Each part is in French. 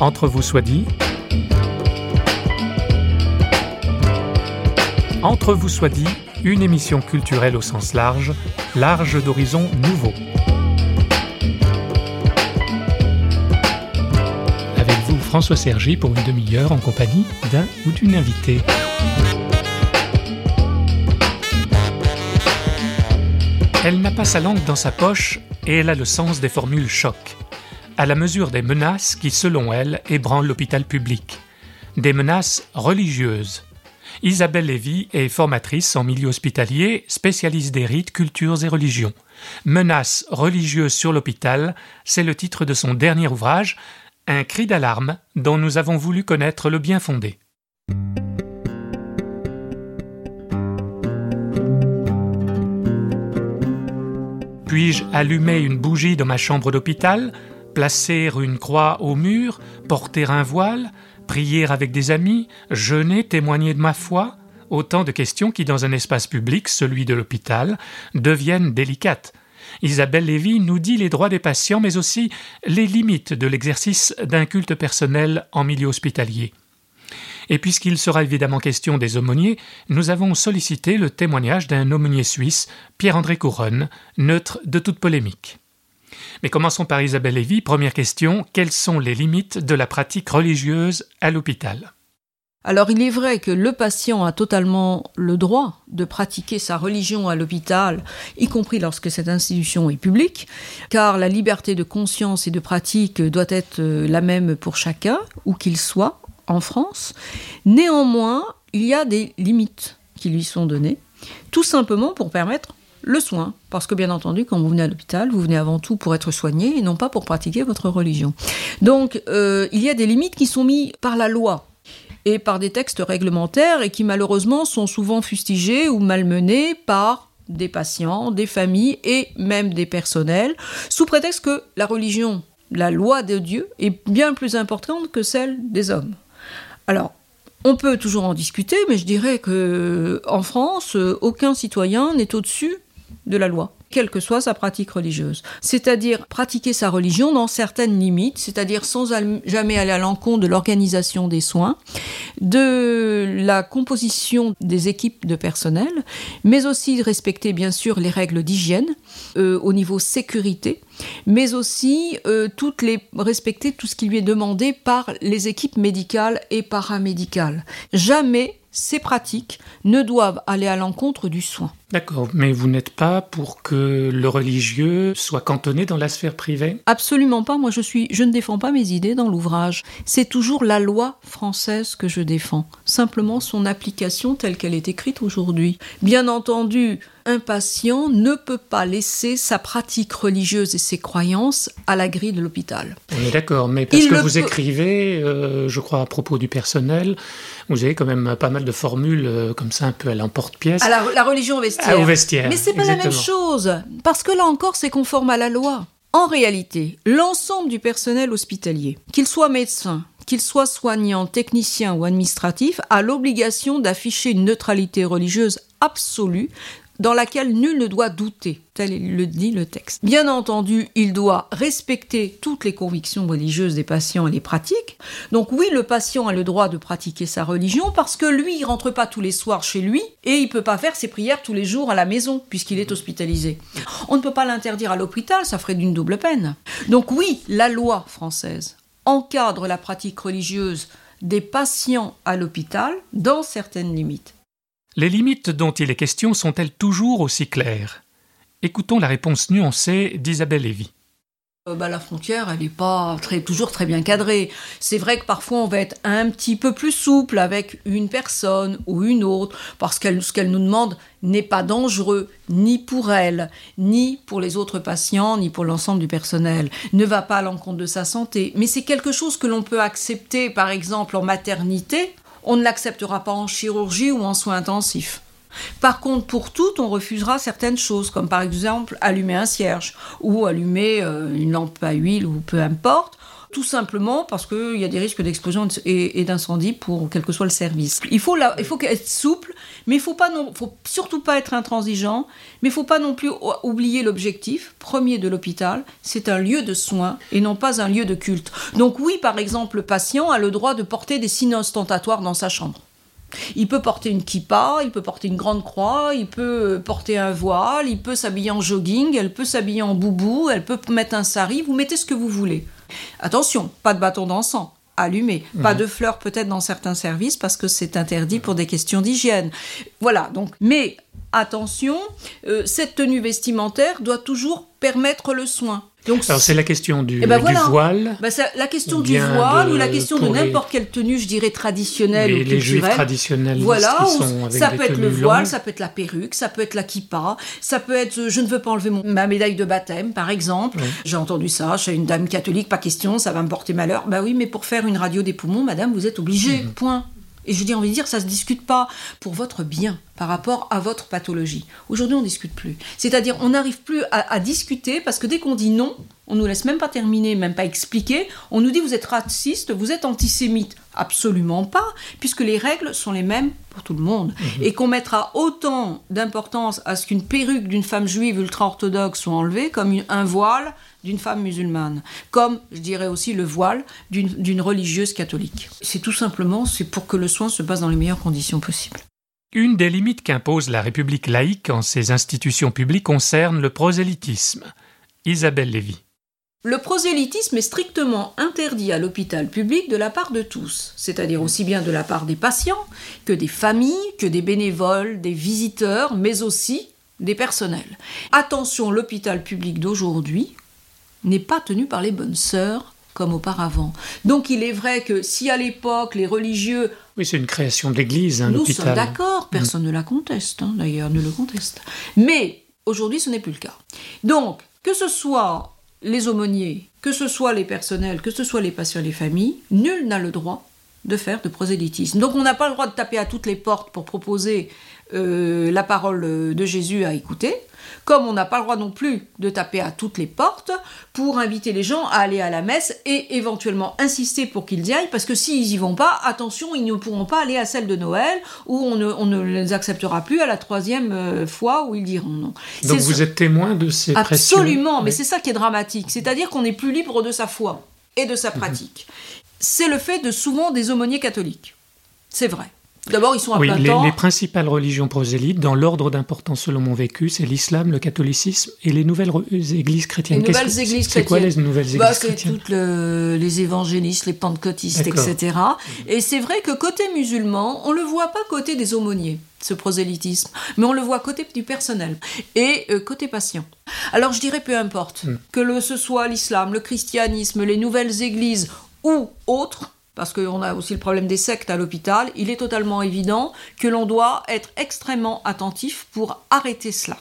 Entre vous soit dit. Entre vous soit dit, une émission culturelle au sens large, large d'horizons nouveaux. Avec vous, François Sergi, pour une demi-heure en compagnie d'un ou d'une invitée. Elle n'a pas sa langue dans sa poche et elle a le sens des formules choc, à la mesure des menaces qui, selon elle, ébranlent l'hôpital public. Des menaces religieuses. Isabelle Lévy est formatrice en milieu hospitalier, spécialiste des rites, cultures et religions. Menaces religieuses sur l'hôpital, c'est le titre de son dernier ouvrage, Un cri d'alarme dont nous avons voulu connaître le bien fondé. Puis-je allumer une bougie dans ma chambre d'hôpital, placer une croix au mur, porter un voile, prier avec des amis, jeûner, témoigner de ma foi Autant de questions qui, dans un espace public, celui de l'hôpital, deviennent délicates. Isabelle Lévy nous dit les droits des patients, mais aussi les limites de l'exercice d'un culte personnel en milieu hospitalier. Et puisqu'il sera évidemment question des aumôniers, nous avons sollicité le témoignage d'un aumônier suisse, Pierre-André Couronne, neutre de toute polémique. Mais commençons par Isabelle Lévy. Première question, quelles sont les limites de la pratique religieuse à l'hôpital? Alors il est vrai que le patient a totalement le droit de pratiquer sa religion à l'hôpital, y compris lorsque cette institution est publique, car la liberté de conscience et de pratique doit être la même pour chacun, où qu'il soit, en France. Néanmoins, il y a des limites qui lui sont données, tout simplement pour permettre le soin. Parce que bien entendu, quand vous venez à l'hôpital, vous venez avant tout pour être soigné et non pas pour pratiquer votre religion. Donc, euh, il y a des limites qui sont mises par la loi et par des textes réglementaires et qui malheureusement sont souvent fustigés ou malmenés par des patients, des familles et même des personnels, sous prétexte que la religion, la loi de Dieu, est bien plus importante que celle des hommes. Alors, on peut toujours en discuter, mais je dirais que en France, aucun citoyen n'est au-dessus de la loi quelle que soit sa pratique religieuse. C'est-à-dire pratiquer sa religion dans certaines limites, c'est-à-dire sans jamais aller à l'encontre de l'organisation des soins, de la composition des équipes de personnel, mais aussi respecter bien sûr les règles d'hygiène euh, au niveau sécurité, mais aussi euh, respecter tout ce qui lui est demandé par les équipes médicales et paramédicales. Jamais ces pratiques ne doivent aller à l'encontre du soin. D'accord, mais vous n'êtes pas pour que le religieux soit cantonné dans la sphère privée? Absolument pas. Moi, je suis, je ne défends pas mes idées dans l'ouvrage. C'est toujours la loi française que je défends. Simplement son application telle qu'elle est écrite aujourd'hui. Bien entendu, un patient ne peut pas laisser sa pratique religieuse et ses croyances à la grille de l'hôpital. On est d'accord, mais parce que vous écrivez, euh, je crois à propos du personnel, vous avez quand même pas mal de formules euh, comme ça un peu à l'emporte-pièce. À la, religion au vestiaire. Ah, au vestiaire. Mais c'est pas la même chose, parce que là encore c'est conforme à la loi. En réalité, l'ensemble du personnel hospitalier, qu'il soit médecin, qu'il soit soignant, technicien ou administratif, a l'obligation d'afficher une neutralité religieuse absolue dans laquelle nul ne doit douter, tel le dit le texte. Bien entendu, il doit respecter toutes les convictions religieuses des patients et les pratiques. Donc oui, le patient a le droit de pratiquer sa religion parce que lui, il rentre pas tous les soirs chez lui et il peut pas faire ses prières tous les jours à la maison puisqu'il est hospitalisé. On ne peut pas l'interdire à l'hôpital, ça ferait d'une double peine. Donc oui, la loi française encadre la pratique religieuse des patients à l'hôpital dans certaines limites. Les limites dont il est question sont-elles toujours aussi claires? Écoutons la réponse nuancée d'Isabelle Lévy. Euh, bah, la frontière, elle n'est pas toujours très bien cadrée. C'est vrai que parfois on va être un petit peu plus souple avec une personne ou une autre, parce que ce qu'elle nous demande n'est pas dangereux, ni pour elle, ni pour les autres patients, ni pour l'ensemble du personnel, ne va pas à l'encontre de sa santé. Mais c'est quelque chose que l'on peut accepter, par exemple, en maternité, on ne l'acceptera pas en chirurgie ou en soins intensifs. Par contre, pour tout, on refusera certaines choses, comme par exemple allumer un cierge ou allumer euh, une lampe à huile ou peu importe. Tout simplement parce qu'il y a des risques d'explosion et, d'incendie pour quel que soit le service. Il faut, il faut être souple, mais il faut pas non, faut surtout pas être intransigeant, mais il faut pas non plus oublier l'objectif premier de l'hôpital, c'est un lieu de soins et non pas un lieu de culte. Donc oui, par exemple, le patient a le droit de porter des signes ostentatoires dans sa chambre. Il peut porter une kippa, il peut porter une grande croix, il peut porter un voile, il peut s'habiller en jogging, elle peut s'habiller en boubou, elle peut mettre un sari, vous mettez ce que vous voulez. Attention, pas de bâton d'encens allumé. Pas mhm. de fleurs peut-être dans certains services parce que c'est interdit pour des questions d'hygiène. Voilà, donc, mais attention, euh, cette tenue vestimentaire doit toujours permettre le soin. Donc, Alors c'est la question du, eh ben voile. Bah, la question du voile ou la question de n'importe quelle tenue, je dirais traditionnelle ou culturelle. Les juifs traditionnels. Voilà, ça peut être le voile, ça peut être la perruque, ça peut être la kippa, ça peut être euh, je ne veux pas enlever ma médaille de baptême, par exemple. J'ai entendu ça chez une dame catholique, pas question, ça va me porter malheur. Bah oui, mais pour faire une radio des poumons, madame, vous êtes obligée. Mhm. Point. Et je dis, envie de dire, ça se discute pas pour votre bien par rapport à votre pathologie. Aujourd'hui, on ne discute plus. C'est-à-dire, on n'arrive plus à, discuter parce que dès qu'on dit non, on nous laisse même pas terminer, même pas expliquer. On nous dit, vous êtes raciste, vous êtes antisémite. Absolument pas, puisque les règles sont les mêmes pour tout le monde. Mhm. Et qu'on mettra autant d'importance à ce qu'une perruque d'une femme juive ultra-orthodoxe soit enlevée comme un voile d'une femme musulmane, comme je dirais aussi le voile d'une religieuse catholique. C'est tout simplement c'est pour que le soin se passe dans les meilleures conditions possibles. Une des limites qu'impose la République laïque en ses institutions publiques concerne le prosélytisme. Isabelle Lévy. Le prosélytisme est strictement interdit à l'hôpital public de la part de tous, c'est-à-dire aussi bien de la part des patients que des familles, que des bénévoles, des visiteurs, mais aussi des personnels. Attention, l'hôpital public d'aujourd'hui n'est pas tenu par les bonnes sœurs comme auparavant. Donc il est vrai que si à l'époque les religieux... Oui, c'est une création de l'Église, hein, Nous sommes d'accord, mm. personne ne la conteste, hein, d'ailleurs, ne le conteste. Mais aujourd'hui, ce n'est plus le cas. Donc, que ce soit les aumôniers, que ce soit les personnels, que ce soit les patients les familles, nul n'a le droit de faire de prosélytisme. Donc on n'a pas le droit de taper à toutes les portes pour proposer euh, la parole de Jésus à écouter, comme on n'a pas le droit non plus de taper à toutes les portes pour inviter les gens à aller à la messe et éventuellement insister pour qu'ils y aillent, parce que s'ils y vont pas, attention, ils ne pourront pas aller à celle de Noël, où on ne, les acceptera plus à la troisième euh, fois où ils diront non. Donc vous êtes témoin de ces Absolument, mais c'est ça qui est dramatique, c'est-à-dire qu'on est plus libre de sa foi et de sa mhm. pratique. C'est le fait de souvent des aumôniers catholiques. C'est vrai. D'abord, ils sont à oui, plein les, temps. les principales religions prosélytes, dans l'ordre d'importance selon mon vécu, c'est l'islam, le catholicisme et les nouvelles églises chrétiennes. Les nouvelles églises chrétiennes. C'est quoi les nouvelles églises bah, C'est toutes les évangélistes, les pentecôtistes, etc. Et c'est vrai que côté musulman, on le voit pas côté des aumôniers ce prosélytisme, mais on le voit côté du personnel et euh, côté patient. Alors je dirais peu importe hmm. que le, ce soit l'islam, le christianisme, les nouvelles églises ou autres, parce qu'on a aussi le problème des sectes à l'hôpital, il est totalement évident que l'on doit être extrêmement attentif pour arrêter cela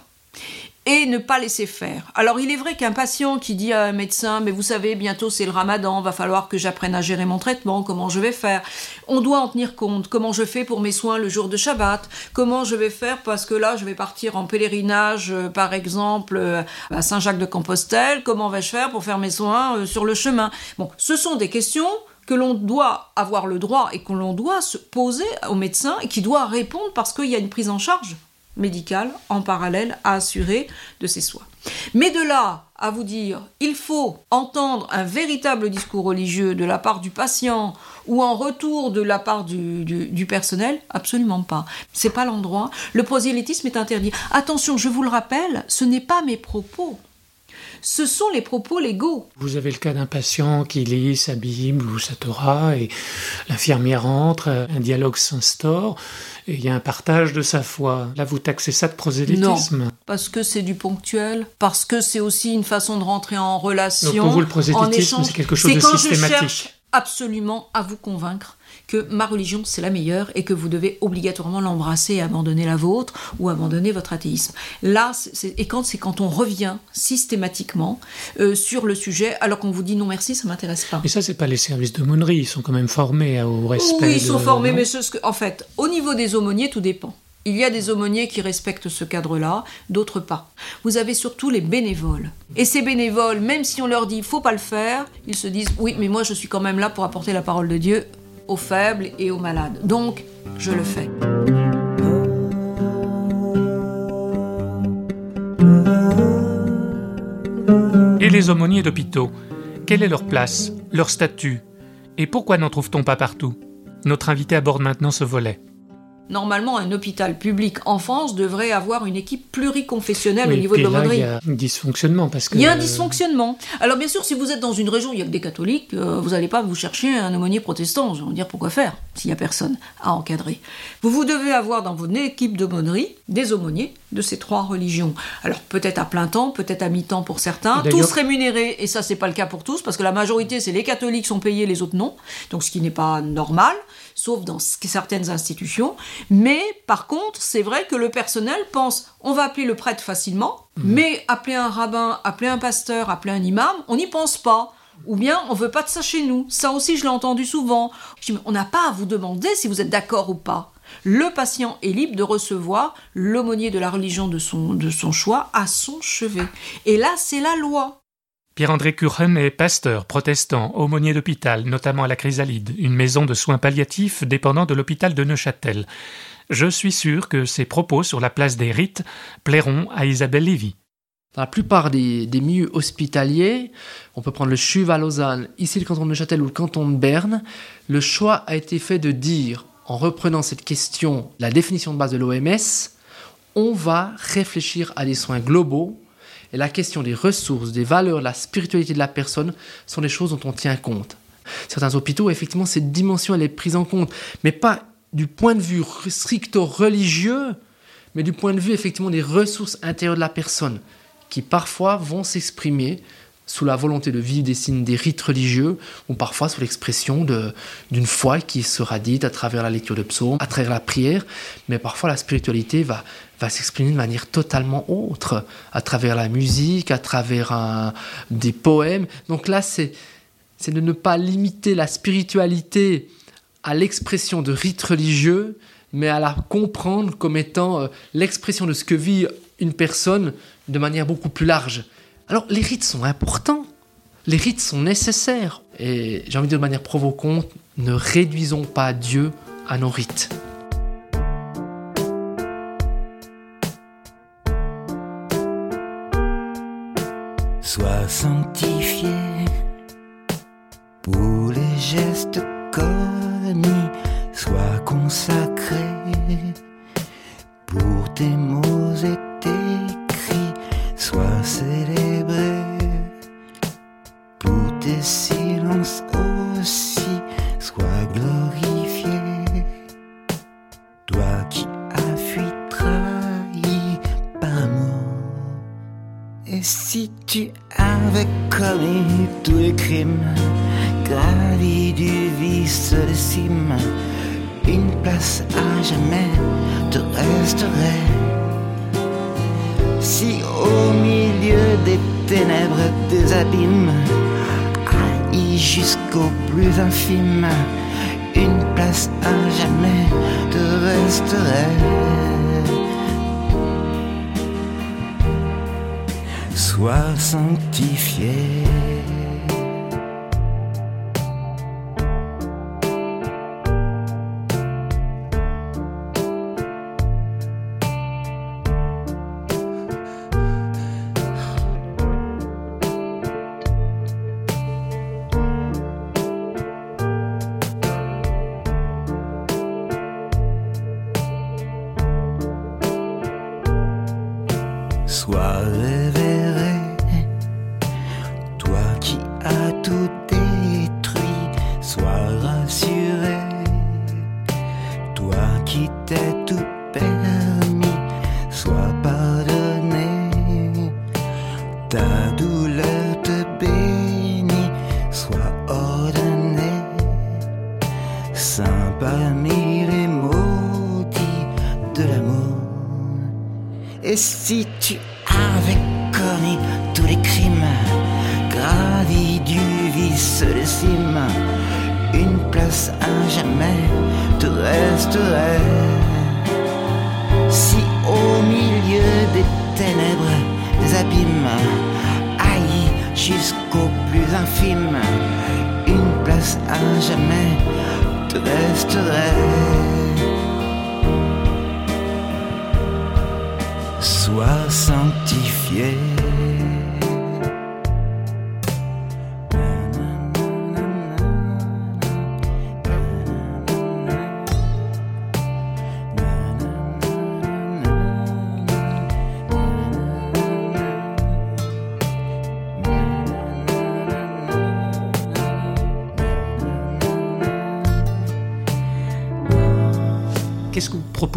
et ne pas laisser faire. Alors il est vrai qu'un patient qui dit à un médecin, mais vous savez, bientôt c'est le ramadan, va falloir que j'apprenne à gérer mon traitement, comment je vais faire? On doit en tenir compte, comment je fais pour mes soins le jour de Shabbat, comment je vais faire parce que là je vais partir en pèlerinage, euh, par exemple, euh, à Saint-Jacques-de-Compostelle, comment vais-je faire pour faire mes soins euh, sur le chemin? Bon, ce sont des questions que l'on doit avoir le droit et que l'on doit se poser au médecin et qui doit répondre parce qu'il y a une prise en charge médicale en parallèle à assurer de ses soins. Mais de là à vous dire, il faut entendre un véritable discours religieux de la part du patient ou en retour de la part du, du personnel, absolument pas. C'est pas l'endroit. Le prosélytisme est interdit. Attention, je vous le rappelle, ce n'est pas mes propos ce sont les propos légaux. Vous avez le cas d'un patient qui lit sa Bible ou sa Torah et l'infirmière entre, un dialogue s'instaure et il y a un partage de sa foi. Là, vous taxez ça de prosélytisme Non, parce que c'est du ponctuel, parce que c'est aussi une façon de rentrer en relation. Donc pour vous, le prosélytisme, c'est quelque chose de systématique. absolument à vous convaincre que ma religion c'est la meilleure et que vous devez obligatoirement l'embrasser et abandonner la vôtre ou abandonner votre athéisme. Là, et quand c'est quand on revient systématiquement euh, sur le sujet alors qu'on vous dit non merci, ça m'intéresse pas. Et ça, c'est pas les services d'aumônerie, ils sont quand même formés au respect. Oui, ils sont formés, mais ce, en fait, au niveau des aumôniers, tout dépend Il y a des aumôniers qui respectent ce cadre-là, d'autres pas. Vous avez surtout les bénévoles. Et ces bénévoles, même si on leur dit faut pas le faire, ils se disent oui, mais moi je suis quand même là pour apporter la parole de Dieu aux faibles et aux malades. Donc, je le fais. Et les aumôniers d'hôpitaux Quelle est leur place, leur statut Et pourquoi n'en trouve-t-on pas partout? Notre invité aborde maintenant ce volet. Normalement, un hôpital public en France devrait avoir une équipe pluriconfessionnelle au niveau de l'aumônerie. Il y a un dysfonctionnement parce que. Il y a un dysfonctionnement. Alors bien sûr, si vous êtes dans une région où il y a que des catholiques, euh, vous n'allez pas vous chercher un aumônier protestant. Je vais dire pourquoi faire s'il n'y a personne à encadrer? Vous vous devez avoir dans votre équipe d'aumônerie des aumôniers de ces trois religions. Alors peut-être à plein temps, peut-être à mi-temps pour certains, tous rémunérés. Et ça, c'est pas le cas pour tous parce que la majorité, c'est les catholiques sont payés, les autres non. Donc ce qui n'est pas normal sauf dans certaines institutions. Mais par contre, c'est vrai que le personnel pense on va appeler le prêtre facilement, mhm. mais appeler un rabbin, appeler un pasteur, appeler un imam, on n'y pense pas. Ou bien on veut pas de ça chez nous. Ça aussi, je l'ai entendu souvent. On n'a pas à vous demander si vous êtes d'accord ou pas. Le patient est libre de recevoir l'aumônier de la religion de son, de son choix à son chevet. Et là, c'est la loi. Pierre-André Curren est pasteur, protestant, aumônier d'hôpital, notamment à la Chrysalide, une maison de soins palliatifs dépendant de l'hôpital de Neuchâtel. Je suis sûr que ses propos sur la place des rites plairont à Isabelle Lévy. Dans la plupart des, milieux hospitaliers, on peut prendre le CHUV à Lausanne, ici le canton de Neuchâtel ou le canton de Berne, le choix a été fait de dire, en reprenant cette question, la définition de base de l'OMS, on va réfléchir à des soins globaux et la question des ressources, des valeurs, la spiritualité de la personne sont des choses dont on tient compte. Certains hôpitaux, effectivement, cette dimension, elle est prise en compte, mais pas du point de vue stricto religieux, mais du point de vue, effectivement, des ressources intérieures de la personne, qui parfois vont s'exprimer sous la volonté de vivre des signes des rites religieux, ou parfois sous l'expression d'une foi qui sera dite à travers la lecture de psaumes, à travers la prière, mais parfois la spiritualité va, s'exprimer de manière totalement autre, à travers la musique, à travers des poèmes. Donc là, c'est de ne pas limiter la spiritualité à l'expression de rites religieux, mais à la comprendre comme étant euh, l'expression de ce que vit une personne de manière beaucoup plus large. Alors les rites sont importants, les rites sont nécessaires, et j'ai envie de de manière provocante, ne réduisons pas Dieu à nos rites. Sois sanctifié pour les gestes commis, sois consacré pour tes mots et tes cris, sois célébré jamais te resterait. Si au milieu des ténèbres des abîmes, haï jusqu'au plus infime, une place à jamais te resterait. Sois sanctifié. Une place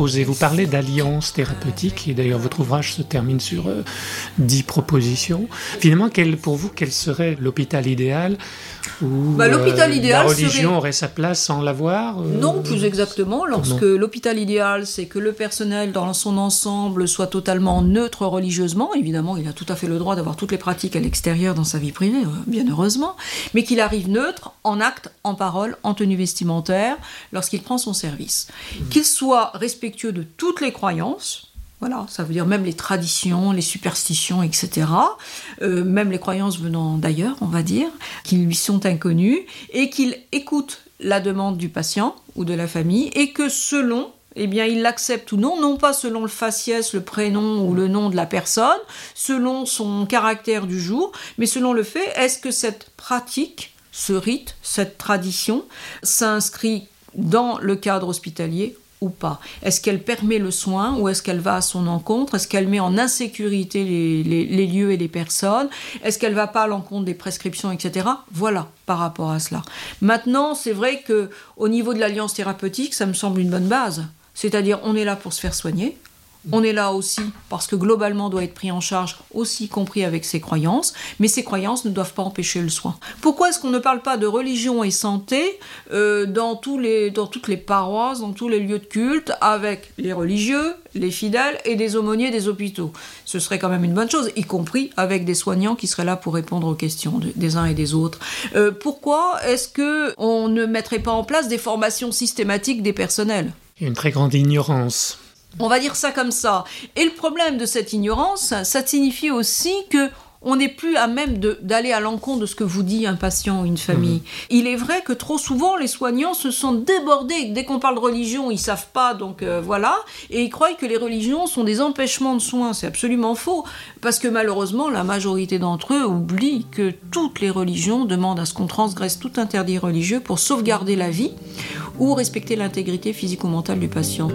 Vous parlez d'alliance thérapeutique, et d'ailleurs votre ouvrage se termine sur euh, dix propositions. Finalement, pour vous, quel serait l'hôpital idéal Bah, l'hôpital euh, idéal la religion serait- aurait sa place sans l'avoir euh, Non, plus exactement. Lorsque l'hôpital idéal, c'est que le personnel dans son ensemble soit totalement neutre religieusement. Évidemment, il a tout à fait le droit d'avoir toutes les pratiques à l'extérieur dans sa vie privée, euh, bien heureusement. Mais qu'il arrive neutre en acte, en parole, en tenue vestimentaire, lorsqu'il prend son service. Qu'il soit respectueux de toutes les croyances. Voilà, ça veut dire même les traditions, les superstitions, etc. Euh, même les croyances venant d'ailleurs, on va dire, qui lui sont inconnues, et qu'il écoute la demande du patient ou de la famille, et que selon, eh bien, il l'accepte ou non, non pas selon le faciès, le prénom ou le nom de la personne, selon son caractère du jour, mais selon le fait, est-ce que cette pratique, ce rite, cette tradition s'inscrit dans le cadre hospitalier ou pas Est-ce qu'elle permet le soin ou est-ce qu'elle va à son encontre? Est-ce qu'elle met en insécurité les, les- lieux et les personnes? Est-ce qu'elle va pas à l'encontre des prescriptions, etc. Voilà, par rapport à cela. Maintenant, c'est vrai que au niveau de l'alliance thérapeutique, ça me semble une bonne base. C'est-à-dire, on est là pour se faire soigner. On est là aussi parce que globalement doit être pris en charge, aussi compris avec ses croyances, mais ces croyances ne doivent pas empêcher le soin. Pourquoi est-ce qu'on ne parle pas de religion et santé euh, dans, toutes les paroisses, dans tous les lieux de culte, avec les religieux, les fidèles et des aumôniers des hôpitaux? Ce serait quand même une bonne chose, y compris avec des soignants qui seraient là pour répondre aux questions de- des uns et des autres. Euh, pourquoi est-ce que on ne mettrait pas en place des formations systématiques des personnels? Il y a une très grande ignorance. On va dire ça comme ça. Et le problème de cette ignorance, ça signifie aussi que on n'est plus à même d'aller à l'encontre de ce que vous dit un patient ou une famille. Il est vrai que trop souvent, les soignants se sentent débordés. Dès qu'on parle de religion, ils savent pas, donc euh, voilà. Et ils croient que les religions sont des empêchements de soins. C'est absolument faux. Parce que malheureusement, la majorité d'entre eux oublient que toutes les religions demandent à ce qu'on transgresse tout interdit religieux pour sauvegarder la vie ou respecter l'intégrité physique ou mentale du patient.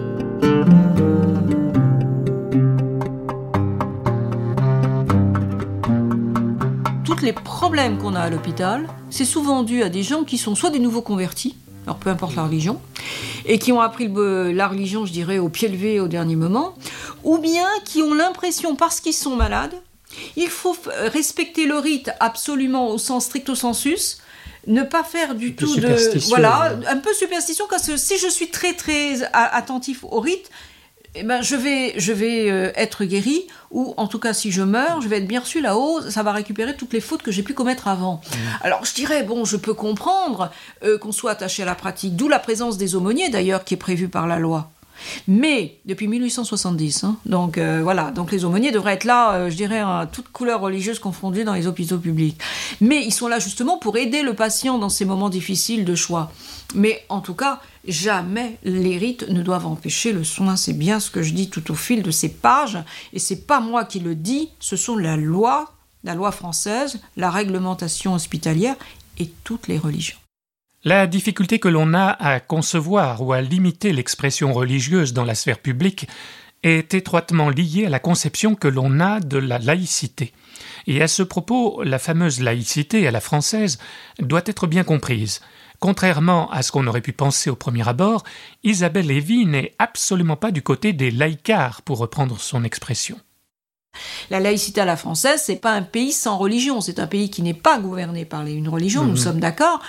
Tous les problèmes qu'on a à l'hôpital, c'est souvent dû à des gens qui sont soit des nouveaux convertis, alors peu importe la religion, et qui ont appris la religion, je dirais, au pied levé au dernier moment, ou bien qui ont l'impression, parce qu'ils sont malades, il faut f- respecter le rite absolument au sens stricto sensus, ne pas faire du tout de voilà un peu superstition parce que si je suis très très attentif au rite eh ben, je vais, je vais euh, être guéri, ou en tout cas, si je meurs, je vais être bien reçu là-haut, ça va récupérer toutes les fautes que j'ai pu commettre avant. Alors, je dirais, bon, je peux comprendre euh, qu'on soit attaché à la pratique, d'où la présence des aumôniers, d'ailleurs, qui est prévue par la loi. Mais depuis 1870, hein, donc euh, voilà, donc les aumôniers devraient être là, euh, je dirais, à toutes couleurs religieuses confondues dans les hôpitaux publics. Mais ils sont là justement pour aider le patient dans ces moments difficiles de choix. Mais en tout cas, jamais les rites ne doivent empêcher le soin. C'est bien ce que je dis tout au fil de ces pages, et c'est pas moi qui le dis, ce sont la loi, la loi française, la réglementation hospitalière et toutes les religions. La difficulté que l'on a à concevoir ou à limiter l'expression religieuse dans la sphère publique est étroitement liée à la conception que l'on a de la laïcité. Et à ce propos, la fameuse laïcité à la française doit être bien comprise. Contrairement à ce qu'on aurait pu penser au premier abord, Isabelle Lévy n'est absolument pas du côté des laïcards, pour reprendre son expression. La laïcité à la française, c'est pas un pays sans religion, c'est un pays qui n'est pas gouverné par les- une religion, nous sommes d'accord.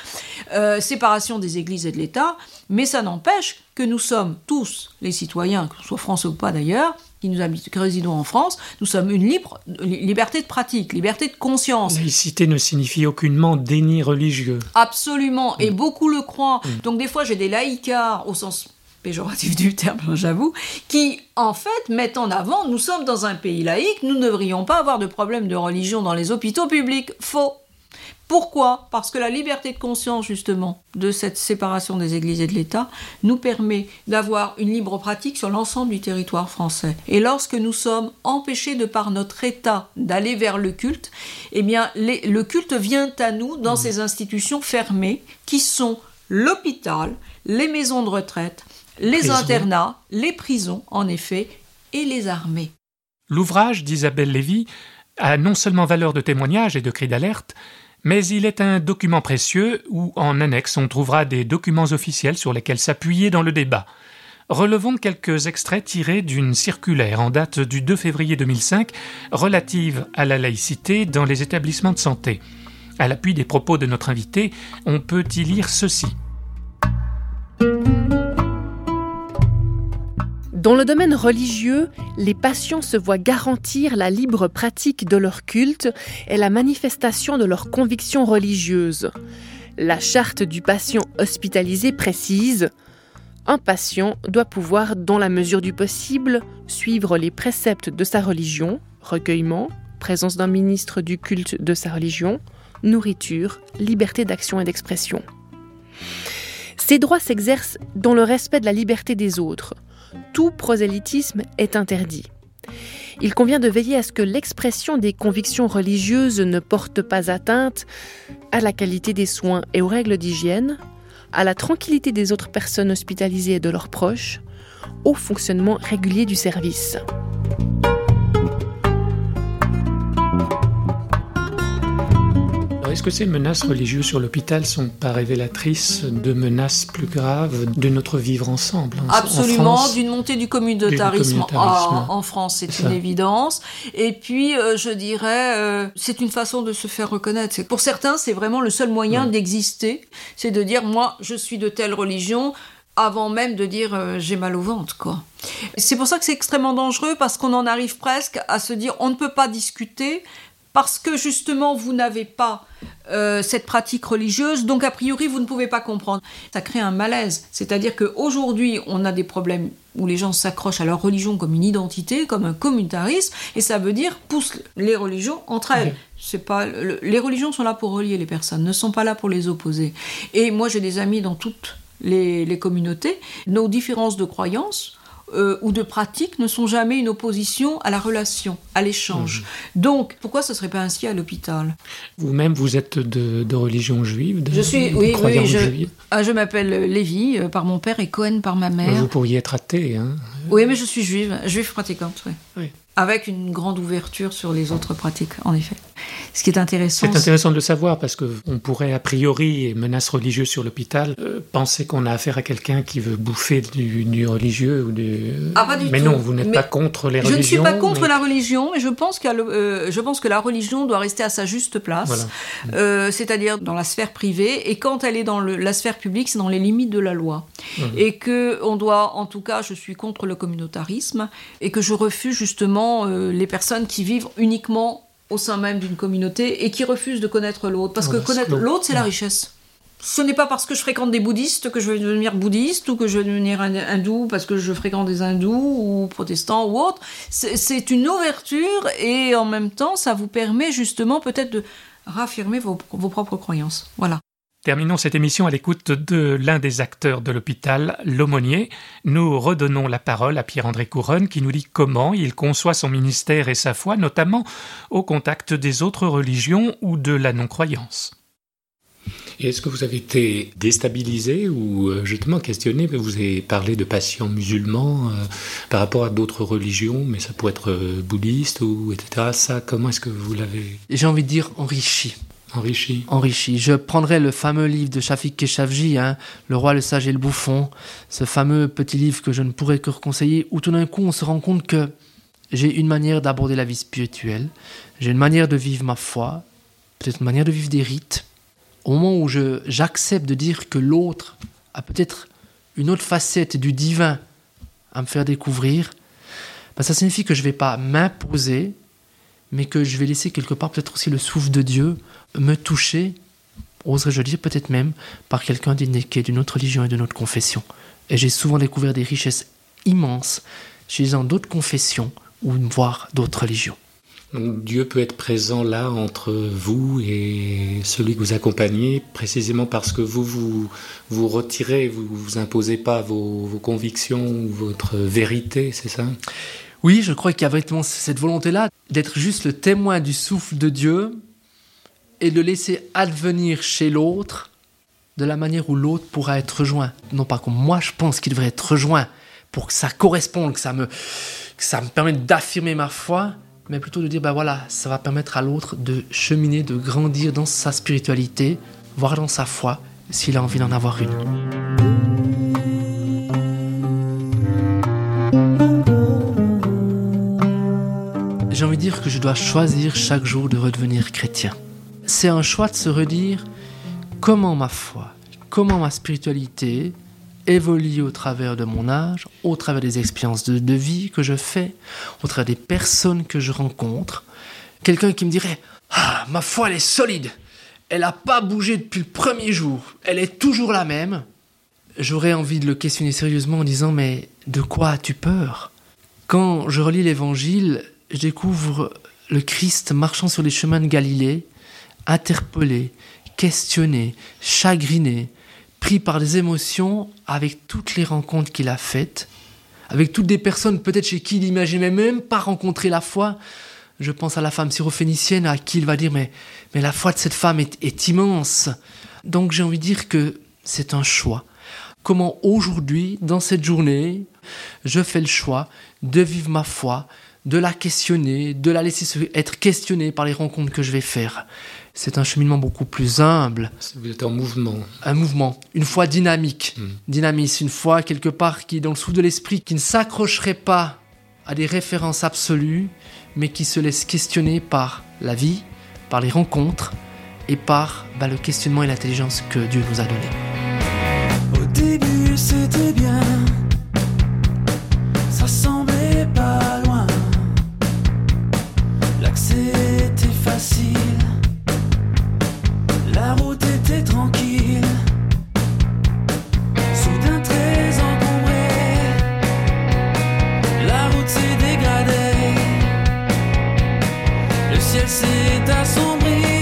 Euh, séparation des églises et de l'État, mais ça n'empêche que nous sommes tous, les citoyens, que ce soit français ou pas d'ailleurs, qui nous habitent, qui résidons en France, nous sommes une libre, li- liberté de pratique, liberté de conscience. Laïcité ne signifie aucunement déni religieux. Absolument, et beaucoup le croient. Donc des fois j'ai des laïcards au sens péjoratif du terme, j'avoue, qui en fait mettent en avant, nous sommes dans un pays laïque, nous ne devrions pas avoir de problème de religion dans les hôpitaux publics. Faux. Pourquoi? Parce que la liberté de conscience, justement, de cette séparation des églises et de l'État, nous permet d'avoir une libre pratique sur l'ensemble du territoire français. Et lorsque nous sommes empêchés de par notre État d'aller vers le culte, eh bien, le culte vient à nous dans mmh. ces institutions fermées qui sont l'hôpital, les maisons de retraite, les internats, les prisons, en effet, et les armées. L'ouvrage d'Isabelle Lévy a non seulement valeur de témoignage et de cri d'alerte, mais il est un document précieux où, en annexe, on trouvera des documents officiels sur lesquels s'appuyer dans le débat. Relevons quelques extraits tirés d'une circulaire en date du 2 février 2005 relative à la laïcité dans les établissements de santé. À l'appui des propos de notre invité, on peut y lire ceci. Dans le domaine religieux, les patients se voient garantir la libre pratique de leur culte et la manifestation de leurs convictions religieuses. La charte du patient hospitalisé précise Un patient doit pouvoir, dans la mesure du possible, suivre les préceptes de sa religion, recueillement, présence d'un ministre du culte de sa religion, nourriture, liberté d'action et d'expression. Ces droits s'exercent dans le respect de la liberté des autres tout prosélytisme est interdit. Il convient de veiller à ce que l'expression des convictions religieuses ne porte pas atteinte à la qualité des soins et aux règles d'hygiène, à la tranquillité des autres personnes hospitalisées et de leurs proches, au fonctionnement régulier du service. Est-ce que ces menaces religieuses sur l'hôpital sont pas révélatrices de menaces plus graves de notre vivre ensemble Absolument, d'une montée du communautarisme, en, France, c'est une évidence. Et puis, euh, je dirais, euh, c'est une façon de se faire reconnaître. Pour certains, c'est vraiment le seul moyen d'exister, c'est de dire, moi, je suis de telle religion, avant même de dire euh, j'ai mal au ventre quoi. C'est pour ça que c'est extrêmement dangereux parce qu'on en arrive presque à se dire on ne peut pas discuter parce que justement vous n'avez pas euh, cette pratique religieuse, donc a priori vous ne pouvez pas comprendre. Ça crée un malaise, c'est-à-dire qu'aujourd'hui on a des problèmes où les gens s'accrochent à leur religion comme une identité, comme un communautarisme, et ça veut dire pousse les religions entre elles. C'est pas les religions sont là pour relier les personnes, ne sont pas là pour les opposer. Et moi j'ai des amis dans toutes les, les communautés, nos différences de croyances euh, ou de pratique ne sont jamais une opposition à la relation, à l'échange. Mmh. Donc, pourquoi ce ne serait pas ainsi à l'hôpital? Vous-même, vous êtes de, religion juive Je suis, oui, oui, je, ah, je m'appelle Lévi euh, par mon père et Cohen par ma mère. Vous pourriez être athée, hein Oui, mais je suis juive, juive pratiquante, oui. oui avec une grande ouverture sur les autres pratiques, en effet. Ce qui est intéressant. C'est intéressant de le savoir parce qu'on pourrait, a priori, menace religieuse sur l'hôpital, euh, penser qu'on a affaire à quelqu'un qui veut bouffer du, religieux ou du. Ah, pas du mais non, vous n'êtes pas contre les religions. Je ne suis pas contre la religion, mais je pense, euh, je pense que la religion doit rester à sa juste place, euh, c'est-à-dire dans la sphère privée, et quand elle est dans la sphère publique, c'est dans les limites de la loi. Mmh. Et que on doit, en tout cas, je suis contre le communautarisme, et que je refuse justement euh, les personnes qui vivent uniquement au sein même d'une communauté et qui refusent de connaître l'autre. Parce que connaître l'autre, c'est la richesse. Ce n'est pas parce que je fréquente des bouddhistes que je vais devenir bouddhiste ou que je vais devenir hindou parce que je fréquente des hindous ou protestants ou autres. C'est une ouverture et en même temps, ça vous permet justement peut-être de raffirmer vos propres croyances. Voilà. Terminons cette émission à l'écoute de l'un des acteurs de l'hôpital, l'aumônier. Nous redonnons la parole à Pierre-André Couronne qui nous dit comment il conçoit son ministère et sa foi, notamment au contact des autres religions ou de la non-croyance. Est-ce que vous avez été déstabilisé ou euh, justement questionné? Vous avez parlé de patients musulmans euh, par rapport à d'autres religions, mais ça pourrait être euh, bouddhiste ou etc. Ça, comment est-ce que vous l'avez? J'ai envie de dire enrichi. Enrichi. Enrichi. Je prendrai le fameux livre de Shafik Keshavji, hein, Le roi, le sage et le bouffon, ce fameux petit livre que je ne pourrais que conseiller, où tout d'un coup on se rend compte que j'ai une manière d'aborder la vie spirituelle, j'ai une manière de vivre ma foi, peut-être une manière de vivre des rites. Au moment où j'accepte de dire que l'autre a peut-être une autre facette du divin à me faire découvrir, ben ça signifie que je ne vais pas m'imposer, mais que je vais laisser quelque part peut-être aussi le souffle de Dieu me toucher, oserais-je dire peut-être même, par quelqu'un d'une autre religion et d'une autre confession. Et j'ai souvent découvert des richesses immenses chez les gens d'autres confessions ou voire d'autres religions. Dieu peut être présent là entre vous et celui que vous accompagnez, précisément parce que vous vous, retirez, vous vous imposez pas vos convictions ou votre vérité, c'est ça? Oui, je crois qu'il y a vraiment cette volonté-là d'être juste le témoin du souffle de Dieu et de laisser advenir chez l'autre de la manière où l'autre pourra être rejoint. Non pas comme moi je pense qu'il devrait être rejoint pour que ça corresponde, que ça me, que ça me permette d'affirmer ma foi, mais plutôt de dire, ben voilà, ça va permettre à l'autre de cheminer, de grandir dans sa spiritualité, voire dans sa foi, s'il a envie d'en avoir une. J'ai envie de dire que je dois choisir chaque jour de redevenir chrétien. C'est un choix de se redire comment ma foi, comment ma spiritualité évolue au travers de mon âge, au travers des expériences de, vie que je fais, au travers des personnes que je rencontre. Quelqu'un qui me dirait Ah, ma foi, elle est solide. Elle n'a pas bougé depuis le premier jour. Elle est toujours la même. J'aurais envie de le questionner sérieusement en disant Mais de quoi as-tu peur? Quand je relis l'évangile, je découvre le Christ marchant sur les chemins de Galilée, interpellé, questionné, chagriné, pris par des émotions avec toutes les rencontres qu'il a faites, avec toutes des personnes peut-être chez qui il n'imaginait même pas rencontrer la foi. Je pense à la femme syrophénicienne à qui il va dire mais, mais la foi de cette femme est, est immense. Donc j'ai envie de dire que c'est un choix. Comment aujourd'hui, dans cette journée, je fais le choix de vivre ma foi, de la questionner, de la laisser être questionnée par les rencontres que je vais faire c'est un cheminement beaucoup plus humble. Vous êtes en mouvement. Un mouvement, une foi dynamique, hmm. dynamisme, une foi quelque part qui est dans le souffle de l'esprit, qui ne s'accrocherait pas à des références absolues, mais qui se laisse questionner par la vie, par les rencontres et par bah, le questionnement et l'intelligence que Dieu nous a donné. Au début, c'était bien. Le ciel s'est assombri.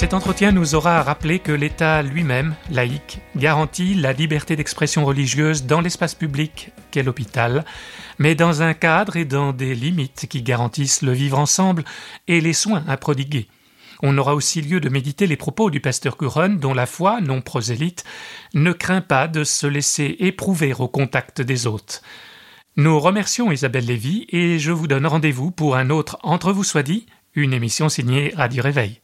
Cet entretien nous aura rappelé que l'État lui-même, laïque, garantit la liberté d'expression religieuse dans l'espace public qu'est l'hôpital, mais dans un cadre et dans des limites qui garantissent le vivre ensemble et les soins à prodiguer. On aura aussi lieu de méditer les propos du pasteur Couronne, dont la foi, non prosélyte, ne craint pas de se laisser éprouver au contact des autres. Nous remercions Isabelle Lévy et je vous donne rendez-vous pour un autre Entre vous soit dit, une émission signée Radio Réveil.